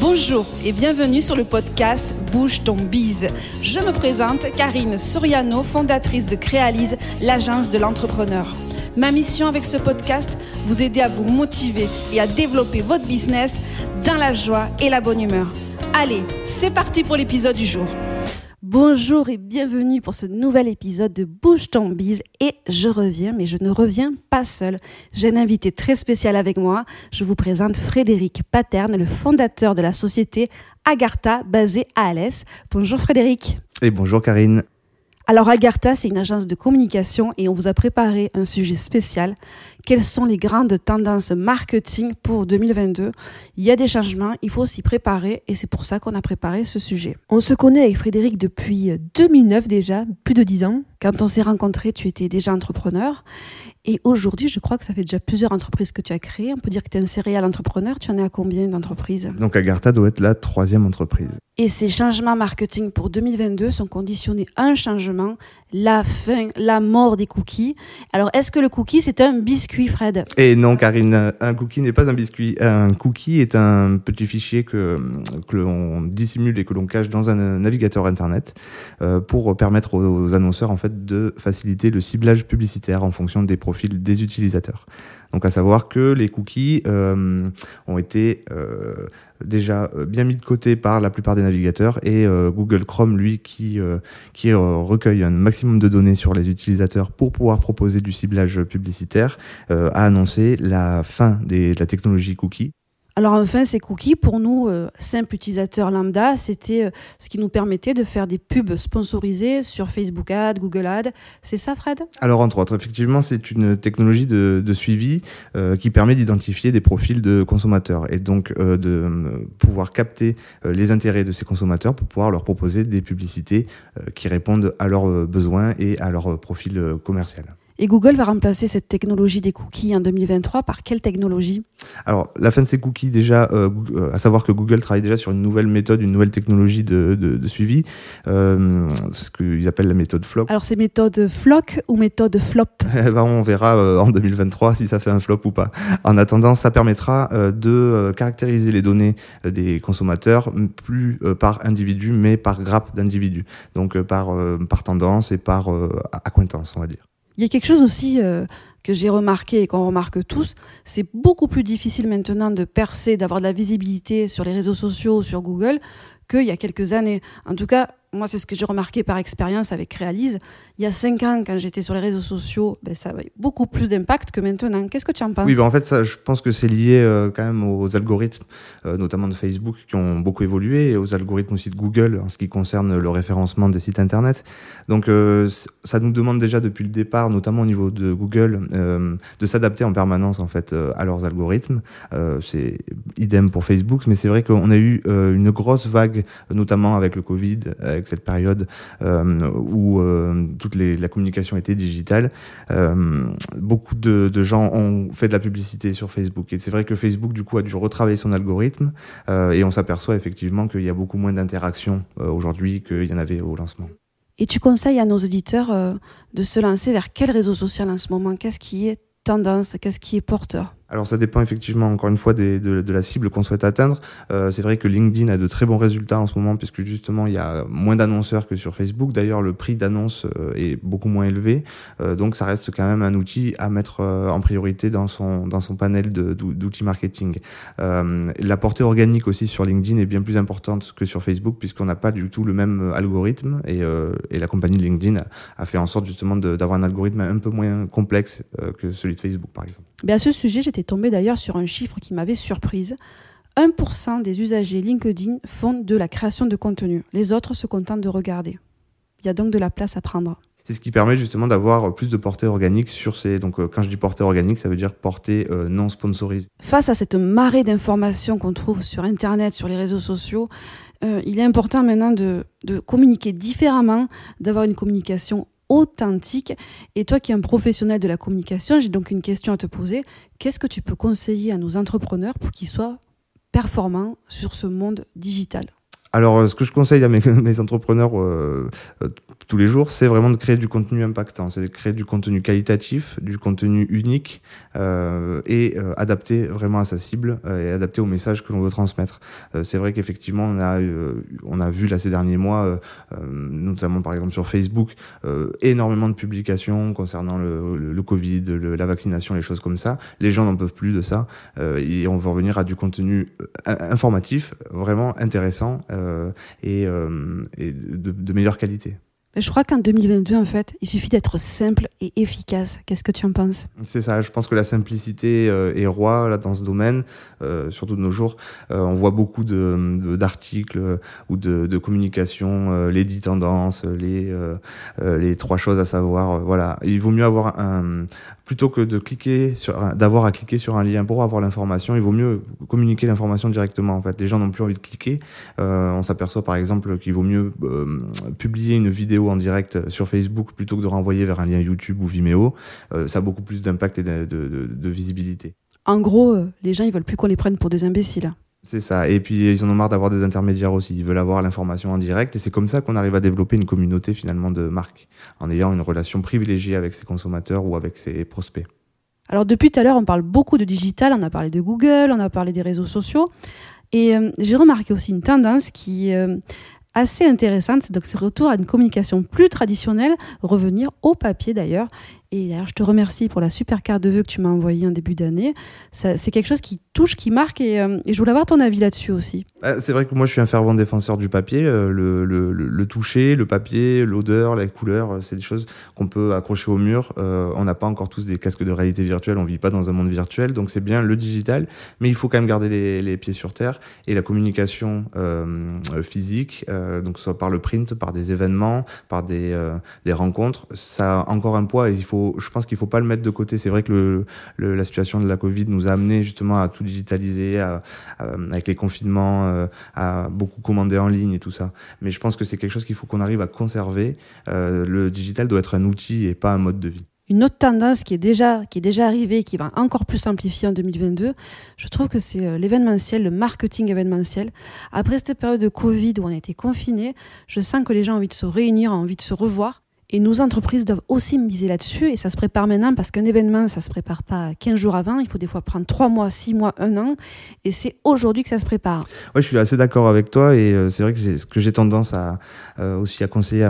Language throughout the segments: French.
Bonjour et bienvenue sur le podcast Bouge ton bise. Je me présente Karine Soriano, fondatrice de Créalise, l'agence de l'entrepreneur. Ma mission avec ce podcast, vous aider à vous motiver et à développer votre business dans la joie et la bonne humeur. Allez, c'est parti pour l'épisode du jour. Bonjour et bienvenue pour ce nouvel épisode de Bouge ton bise et je reviens, mais je ne reviens pas seul. J'ai un invité très spécial avec moi. Je vous présente Frédéric Paterne, le fondateur de la société Agartha basée à Alès. Bonjour Frédéric. Et bonjour Karine. Alors Agartha, c'est une agence de communication et on vous a préparé un sujet spécial. Quelles sont les grandes tendances marketing pour 2022 Il y a des changements, il faut s'y préparer et c'est pour ça qu'on a préparé ce sujet. On se connaît avec Frédéric depuis 2009 déjà, plus de 10 ans. Quand on s'est rencontrés, tu étais déjà entrepreneur et aujourd'hui, je crois que ça fait déjà plusieurs entreprises que tu as créées. On peut dire que tu es un céréal entrepreneur. Tu en es à combien d'entreprises? Donc Agartha doit être la troisième entreprise. Et ces changements marketing pour 2022 sont conditionnés à un changement, la fin, la mort des cookies. Alors, est-ce que le cookie, c'est un biscuit, Fred? Et non, Karine, un cookie n'est pas un biscuit. Un cookie est un petit fichier que, que l'on dissimule et que l'on cache dans un navigateur Internet euh, pour permettre aux, annonceurs en fait, de faciliter le ciblage publicitaire en fonction des profils des utilisateurs. Donc à savoir que les cookies euh, ont été euh, déjà euh, bien mis de côté par la plupart des navigateurs et Google Chrome, lui, qui, qui recueille un maximum de données sur les utilisateurs pour pouvoir proposer du ciblage publicitaire, a annoncé la fin de la technologie cookie. Alors enfin, ces cookies, pour nous, euh, simples utilisateurs lambda, c'était euh, ce qui nous permettait de faire des pubs sponsorisées sur Facebook Ads, Google Ads. C'est ça, Fred? Alors entre autres, effectivement, c'est une technologie de, suivi euh, qui permet d'identifier des profils de consommateurs et donc de pouvoir capter les intérêts de ces consommateurs pour pouvoir leur proposer des publicités qui répondent à leurs besoins et à leur profil commercial. Et Google va remplacer cette technologie des cookies en 2023 par quelle technologie? Alors, la fin de ces cookies, déjà, euh, euh, à savoir que Google travaille déjà sur une nouvelle méthode, une nouvelle technologie de, de, suivi, euh, ce qu'ils appellent la méthode FLOC. Alors, c'est méthode FLOC ou méthode FLOP? Eh ben, On verra euh, en 2023 si ça fait un flop ou pas. En attendant, ça permettra de caractériser les données des consommateurs, plus par individu, mais par grappe d'individus. Donc, par, par tendance et par acquaintance, on va dire. Il y a quelque chose aussi euh, que j'ai remarqué et qu'on remarque tous, c'est beaucoup plus difficile maintenant de percer, d'avoir de la visibilité sur les réseaux sociaux, sur Google, qu'il y a quelques années. En tout cas, moi, c'est ce que j'ai remarqué par expérience avec Réalise. Il y a cinq ans, quand j'étais sur les réseaux sociaux, ben, ça avait beaucoup plus d'impact que maintenant. Qu'est-ce que tu en penses? Oui, ben, en fait, je pense que c'est lié euh, quand même aux algorithmes, euh, notamment de Facebook, qui ont beaucoup évolué, et aux algorithmes aussi de Google en ce qui concerne le référencement des sites Internet. Donc, euh, ça nous demande déjà depuis le départ, notamment au niveau de Google, de s'adapter en permanence en fait à leurs algorithmes. c'est idem pour Facebook, mais c'est vrai qu'on a eu une grosse vague, notamment avec le Covid, avec cette période euh, où euh, toute la communication était digitale, euh, beaucoup de, gens ont fait de la publicité sur Facebook. Et c'est vrai que Facebook, du coup, a dû retravailler son algorithme et on s'aperçoit effectivement qu'il y a beaucoup moins d'interactions aujourd'hui qu'il y en avait au lancement. Et tu conseilles à nos auditeurs de se lancer vers quel réseau social en ce moment? Qu'est-ce qui est tendance? Qu'est-ce qui est porteur? Alors ça dépend effectivement encore une fois de, de, la cible qu'on souhaite atteindre. Euh, c'est vrai que LinkedIn a de très bons résultats en ce moment puisque justement il y a moins d'annonceurs que sur Facebook. D'ailleurs le prix d'annonce euh, est beaucoup moins élevé, euh, donc ça reste quand même un outil à mettre en priorité dans son dans son panel d'outils marketing. La portée organique aussi sur LinkedIn est bien plus importante que sur Facebook puisqu'on n'a pas du tout le même algorithme et, la compagnie LinkedIn a, a, fait en sorte justement d'avoir un algorithme un peu moins complexe que celui de Facebook par exemple. Mais à ce sujet j'étais tombé d'ailleurs sur un chiffre qui m'avait surprise. 1% des usagers LinkedIn font de la création de contenu. Les autres se contentent de regarder. Il y a donc de la place à prendre. C'est ce qui permet justement d'avoir plus de portée organique sur ces. Donc, euh, quand je dis portée organique, ça veut dire portée euh, non sponsorisée. Face à cette marée d'informations qu'on trouve sur Internet, sur les réseaux sociaux, euh, il est important maintenant de, de communiquer différemment, d'avoir une communication authentique. Et toi qui es un professionnel de la communication, j'ai donc une question à te poser. Qu'est-ce que tu peux conseiller à nos entrepreneurs pour qu'ils soient performants sur ce monde digital? Alors, ce que je conseille à mes, mes entrepreneurs euh, euh, tous les jours, c'est vraiment de créer du contenu impactant, c'est de créer du contenu qualitatif, du contenu unique euh, et euh, adapté vraiment à sa cible euh, et adapté au message que l'on veut transmettre. Euh, c'est vrai qu'effectivement, on a, on a vu là ces derniers mois, notamment par exemple sur Facebook, énormément de publications concernant le, le, le Covid, le, la vaccination, les choses comme ça. Les gens n'en peuvent plus de ça et on veut revenir à du contenu informatif, vraiment intéressant et, et de, de meilleure qualité. Je crois qu'en 2022, en fait, il suffit d'être simple et efficace. Qu'est-ce que tu en penses? C'est ça. Je pense que la simplicité euh, est roi là dans ce domaine, euh, surtout de nos jours. Euh, on voit beaucoup de d'articles euh, ou de, de communication, euh, les dix tendances, les les trois choses à savoir. voilà. Il vaut mieux avoir un plutôt que de cliquer sur d'avoir à cliquer sur un lien pour avoir l'information. Il vaut mieux communiquer l'information directement. En fait, les gens n'ont plus envie de cliquer. on s'aperçoit par exemple qu'il vaut mieux publier une vidéo en direct sur Facebook plutôt que de renvoyer vers un lien YouTube ou Vimeo, euh, ça a beaucoup plus d'impact et de, de, de, de, visibilité. En gros, euh, les gens, ils veulent plus qu'on les prenne pour des imbéciles. C'est ça. Et puis, ils en ont marre d'avoir des intermédiaires aussi. Ils veulent avoir l'information en direct. Et c'est comme ça qu'on arrive à développer une communauté finalement de marques, en ayant une relation privilégiée avec ses consommateurs ou avec ses prospects. Alors, depuis tout à l'heure, on parle beaucoup de digital. On a parlé de Google, on a parlé des réseaux sociaux. Et euh, j'ai remarqué aussi une tendance qui euh, assez intéressante. Donc, ce retour à une communication plus traditionnelle, revenir au papier d'ailleurs. Et d'ailleurs, je te remercie pour la super carte de vœux que tu m'as envoyée en début d'année. C'est quelque chose qui touche, qui marque, et, euh, je voulais avoir ton avis là-dessus aussi. Bah, c'est vrai que moi, je suis un fervent défenseur du papier. Le, le, toucher, le papier, l'odeur, la couleur, euh, c'est des choses qu'on peut accrocher au mur. Euh, on n'a pas encore tous des casques de réalité virtuelle, on vit pas dans un monde virtuel, donc c'est bien le digital, mais il faut quand même garder les, pieds sur terre et la communication euh, physique, euh, donc soit par le print, par des événements, par des, euh, des rencontres, ça a encore un poids et il faut je pense qu'il faut pas le mettre de côté. C'est vrai que la situation de la Covid nous a amené justement à tout digitaliser, avec les confinements, euh, à beaucoup commander en ligne et tout ça. Mais je pense que c'est quelque chose qu'il faut qu'on arrive à conserver. Euh, le digital doit être un outil et pas un mode de vie. Une autre tendance qui est déjà qui est déjà arrivée, qui va encore plus s'amplifier en 2022, je trouve que c'est euh, l'événementiel, le marketing événementiel. Après cette période de Covid où on a été confinés, je sens que les gens ont envie de se réunir, ont envie de se revoir. Et nos entreprises doivent aussi miser là-dessus et ça se prépare maintenant parce qu'un événement, ça se prépare pas 15 jours avant. Il faut des fois prendre 3 mois, 6 mois, 1 an. Et c'est aujourd'hui que ça se prépare. Ouais, je suis assez d'accord avec toi et euh, c'est vrai que c'est ce que j'ai tendance à euh, aussi à conseiller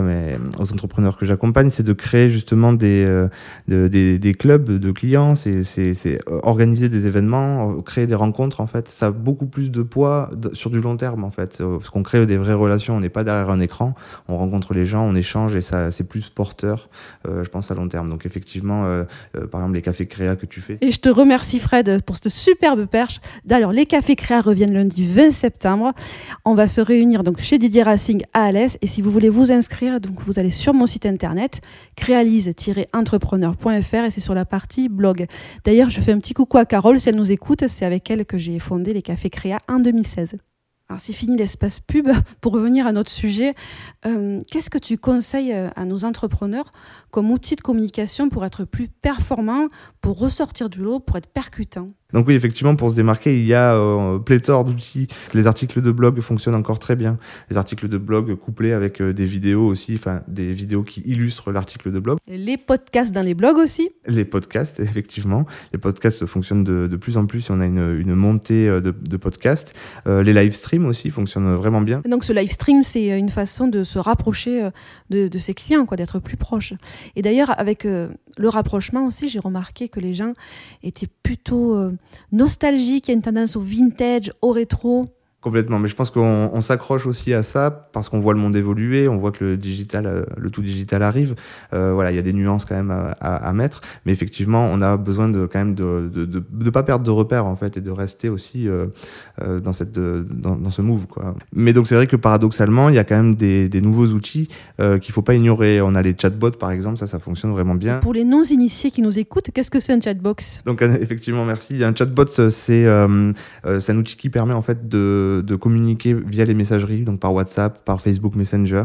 aux entrepreneurs que j'accompagne, c'est de créer justement des, euh, de, des, des, clubs de clients, c'est, organiser des événements, créer des rencontres en fait. Ça a beaucoup plus de poids sur du long terme en fait. Parce qu'on crée des vraies relations, on n'est pas derrière un écran, on rencontre les gens, on échange et c'est plus porteur, euh, je pense, à long terme. Donc effectivement, euh, euh, par exemple, les cafés créa que tu fais. Et je te remercie Fred pour cette superbe perche. D'ailleurs, les cafés créa reviennent lundi 20 septembre. On va se réunir donc chez Didier Racing à Alès. Et si vous voulez vous inscrire, donc vous allez sur mon site internet créalise-entrepreneur.fr et c'est sur la partie blog. D'ailleurs, je fais un petit coucou à Carole si elle nous écoute. C'est avec elle que j'ai fondé les cafés créa en 2016. Alors c'est fini l'espace pub. Pour revenir à notre sujet, euh, qu'est-ce que tu conseilles à nos entrepreneurs comme outil de communication pour être plus performant, pour ressortir du lot, pour être percutant donc oui, effectivement, pour se démarquer, il y a euh, pléthore d'outils. Les articles de blog fonctionnent encore très bien. Les articles de blog couplés avec euh, des vidéos aussi, enfin des vidéos qui illustrent l'article de blog. Les podcasts dans les blogs aussi Les podcasts, effectivement. Les podcasts fonctionnent de, de plus en plus. On a une, une montée euh, de, de podcasts. Euh, les live streams aussi fonctionnent vraiment bien. Donc ce live stream, c'est une façon de se rapprocher de, de ses clients, quoi, d'être plus proche. Et d'ailleurs, avec le rapprochement aussi, j'ai remarqué que les gens étaient plutôt nostalgiques. Il y a une tendance au vintage, au rétro. Complètement, mais je pense qu'on on, s'accroche aussi à ça parce qu'on voit le monde évoluer, on voit que le digital, euh, le tout digital arrive. Euh, voilà, il y a des nuances quand même à, à, à, mettre, mais effectivement, on a besoin de quand même de de, de, de pas perdre de repères en fait et de rester aussi euh, euh dans cette dans, dans, ce move quoi. Mais donc c'est vrai que paradoxalement, il y a quand même des, des nouveaux outils euh, qu'il faut pas ignorer. On a les chatbots par exemple, ça ça fonctionne vraiment bien. Pour les non initiés qui nous écoutent, qu'est-ce que c'est un chatbox? Donc effectivement, merci. Un chatbot, c'est euh, c'est un outil qui permet en fait de de, communiquer via les messageries, donc par WhatsApp, par Facebook Messenger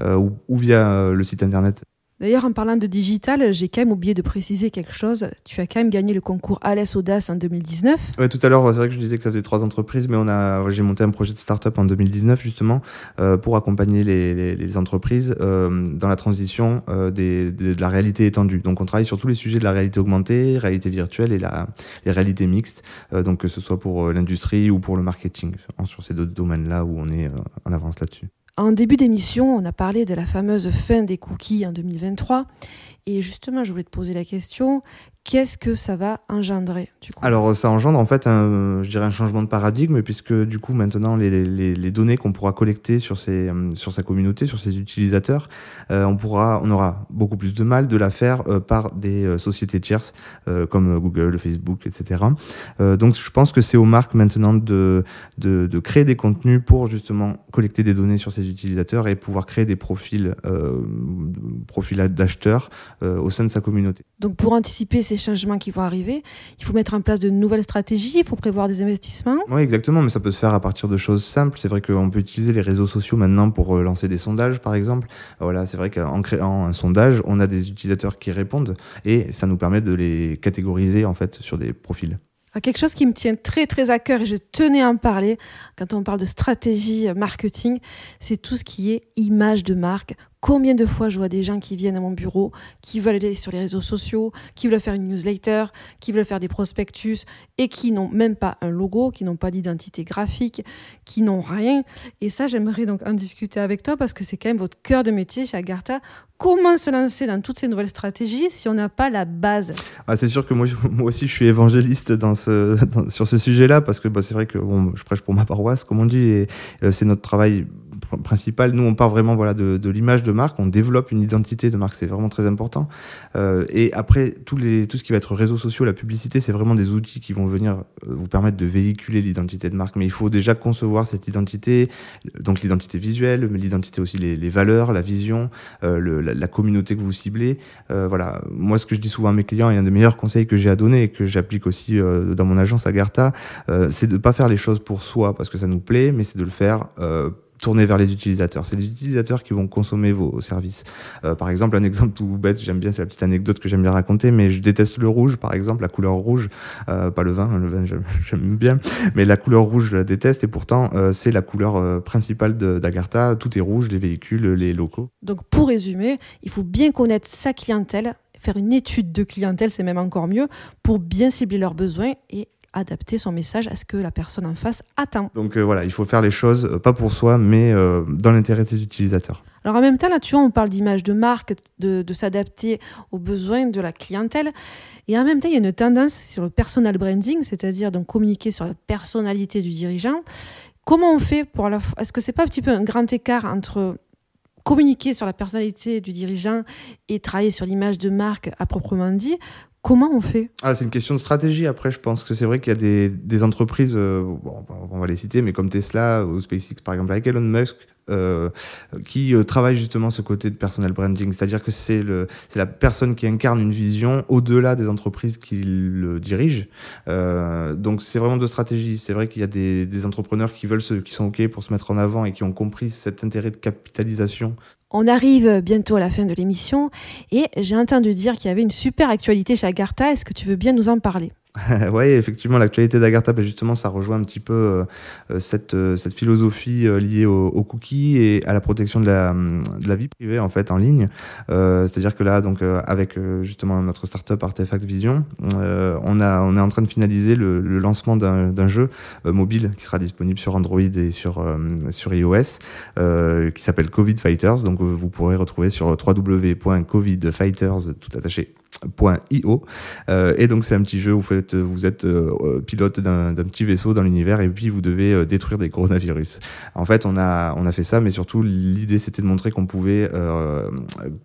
euh, ou, via euh, le site internet. D'ailleurs, en parlant de digital, j'ai quand même oublié de préciser quelque chose. Tu as quand même gagné le concours Alès Audace en 2019. Ouais, tout à l'heure, c'est vrai que je disais que ça faisait trois entreprises, mais on a, j'ai monté un projet de start-up en 2019 justement euh, pour accompagner les, les, entreprises euh, dans la transition euh, des, de, la réalité étendue. Donc, on travaille sur tous les sujets de la réalité augmentée, réalité virtuelle et la, les réalités mixtes. Euh, donc, que ce soit pour l'industrie ou pour le marketing, sur ces deux domaines-là où on est en avance là-dessus. En début d'émission, on a parlé de la fameuse fin des cookies en 2023. Et justement, je voulais te poser la question, qu'est-ce que ça va engendrer Alors ça engendre en fait je dirais un changement de paradigme puisque du coup maintenant les, données qu'on pourra collecter sur, ces, sur sa communauté, sur ses utilisateurs, euh, on, pourra, on aura beaucoup plus de mal de la faire euh, par des euh, sociétés tierces comme Google, Facebook, etc. donc je pense que c'est aux marques maintenant de, de, de, créer des contenus pour justement collecter des données sur ses utilisateurs et pouvoir créer des profils, profils d'acheteurs au sein de sa communauté. Donc pour anticiper ces changements qui vont arriver, il faut mettre en place de nouvelles stratégies, il faut prévoir des investissements. Oui, exactement, mais ça peut se faire à partir de choses simples. C'est vrai qu'on peut utiliser les réseaux sociaux maintenant pour euh, lancer des sondages, par exemple. Voilà, c'est vrai qu'en créant un sondage, on a des utilisateurs qui répondent et ça nous permet de les catégoriser en fait sur des profils. Ah, quelque chose qui me tient très très à cœur et je tenais à en parler quand on parle de stratégie marketing, c'est tout ce qui est image de marque, Combien de fois je vois des gens qui viennent à mon bureau, qui veulent aller sur les réseaux sociaux, qui veulent faire une newsletter, qui veulent faire des prospectus et qui n'ont même pas un logo, qui n'ont pas d'identité graphique, qui n'ont rien. Et ça, j'aimerais donc en discuter avec toi parce que c'est quand même votre cœur de métier chez Agartha. Comment se lancer dans toutes ces nouvelles stratégies si on n'a pas la base? Ah, C'est sûr que moi, aussi, je suis évangéliste sur ce sujet-là parce que bah, c'est vrai que je prêche pour ma paroisse, comme on dit, et euh, c'est notre travail principal. Nous, on part vraiment voilà, de, l'image de marque, on développe une identité de marque, c'est vraiment très important. Euh, et après, tous les, tout ce qui va être réseaux sociaux, la publicité, c'est vraiment des outils qui vont venir euh, vous permettre de véhiculer l'identité de marque. Mais il faut déjà concevoir cette identité, donc l'identité visuelle, mais l'identité aussi, les, valeurs, la vision, euh, la, communauté que vous ciblez. Voilà, moi, ce que je dis souvent à mes clients, et un des meilleurs conseils que j'ai à donner et que j'applique aussi dans mon agence Agartha, c'est de ne pas faire les choses pour soi parce que ça nous plaît, mais c'est de le faire tourner vers les utilisateurs. C'est les utilisateurs qui vont consommer vos services. Euh, par exemple, un exemple tout bête, j'aime bien, c'est la petite anecdote que j'aime bien raconter, mais je déteste le rouge, par exemple, la couleur rouge, euh, pas le vin, hein, le vin j'aime bien, mais la couleur rouge je la déteste et pourtant euh, c'est la couleur euh, principale d'Agartha. Tout est rouge, les véhicules, les locaux. Donc pour résumer, il faut bien connaître sa clientèle, faire une étude de clientèle, c'est même encore mieux, pour bien cibler leurs besoins et adapter son message à ce que la personne en face attend. Donc euh, voilà, il faut faire les choses euh, pas pour soi, mais euh, dans l'intérêt de ses utilisateurs. Alors en même temps, là, tu vois, on parle d'image de marque, de, de s'adapter aux besoins de la clientèle. Et en même temps, il y a une tendance sur le personal branding, c'est-à-dire donc communiquer sur la personnalité du dirigeant. Comment on fait pour la Est-ce que c'est pas un petit peu un grand écart entre communiquer sur la personnalité du dirigeant et travailler sur l'image de marque à proprement dit Comment on fait? Ah, C'est une question de stratégie. Après, je pense que c'est vrai qu'il y a des, entreprises, euh, on va les citer, mais comme Tesla ou SpaceX, par exemple, avec Elon Musk, qui euh, travaille justement ce côté de personal branding. C'est-à-dire que c'est la personne qui incarne une vision au-delà des entreprises qui le dirigent. Euh, donc c'est vraiment de stratégie. C'est vrai qu'il y a des, entrepreneurs qui veulent qui sont OK pour se mettre en avant et qui ont compris cet intérêt de capitalisation on arrive bientôt à la fin de l'émission et j'ai entendu dire qu'il y avait une super actualité chez Agartha. Est-ce que tu veux bien nous en parler? oui, effectivement, l'actualité d'Agartha, ben justement, ça rejoint un petit peu euh, euh, cette, euh, cette philosophie liée aux, cookies et à la protection de la, vie privée en fait en ligne. C'est-à-dire que là, donc avec justement notre startup Artefact Vision, on est en train de finaliser le, le lancement d'un jeu mobile qui sera disponible sur Android et sur sur iOS, qui s'appelle Covid Fighters. Donc vous pourrez retrouver sur www.covidfighters tout attaché .io euh, et donc c'est un petit jeu où vous, êtes euh, pilote d'un petit vaisseau dans l'univers et puis vous devez euh, détruire des coronavirus. En fait, on a on a fait ça, mais surtout l'idée c'était de montrer qu'on pouvait euh,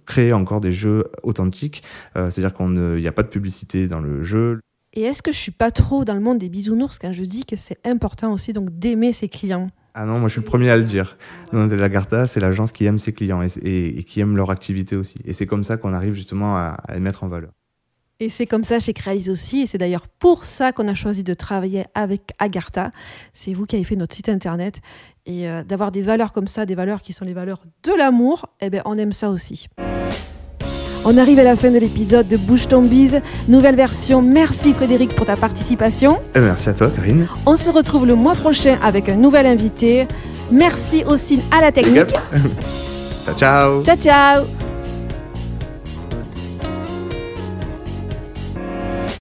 créer encore des jeux authentiques, euh, c'est-à-dire qu'on n'y a pas de publicité dans le jeu. Et est-ce que je suis pas trop dans le monde des bisounours quand je dis que c'est important aussi donc d'aimer ses clients ah non, moi je suis le premier à le dire. Non, Lagarta, c'est l'agence qui aime ses clients et, qui aime leur activité aussi. Et c'est comme ça qu'on arrive justement à, les mettre en valeur. Et c'est comme ça chez Créalise aussi, et c'est d'ailleurs pour ça qu'on a choisi de travailler avec Agartha. C'est vous qui avez fait notre site internet, et euh, d'avoir des valeurs comme ça, des valeurs qui sont les valeurs de l'amour, eh bien on aime ça aussi. On arrive à la fin de l'épisode de Bouge ton bise, nouvelle version. Merci Frédéric pour ta participation. Et merci à toi, Karine. On se retrouve le mois prochain avec un nouvel invité. Merci aussi à la technique. ciao, ciao. Ciao, ciao.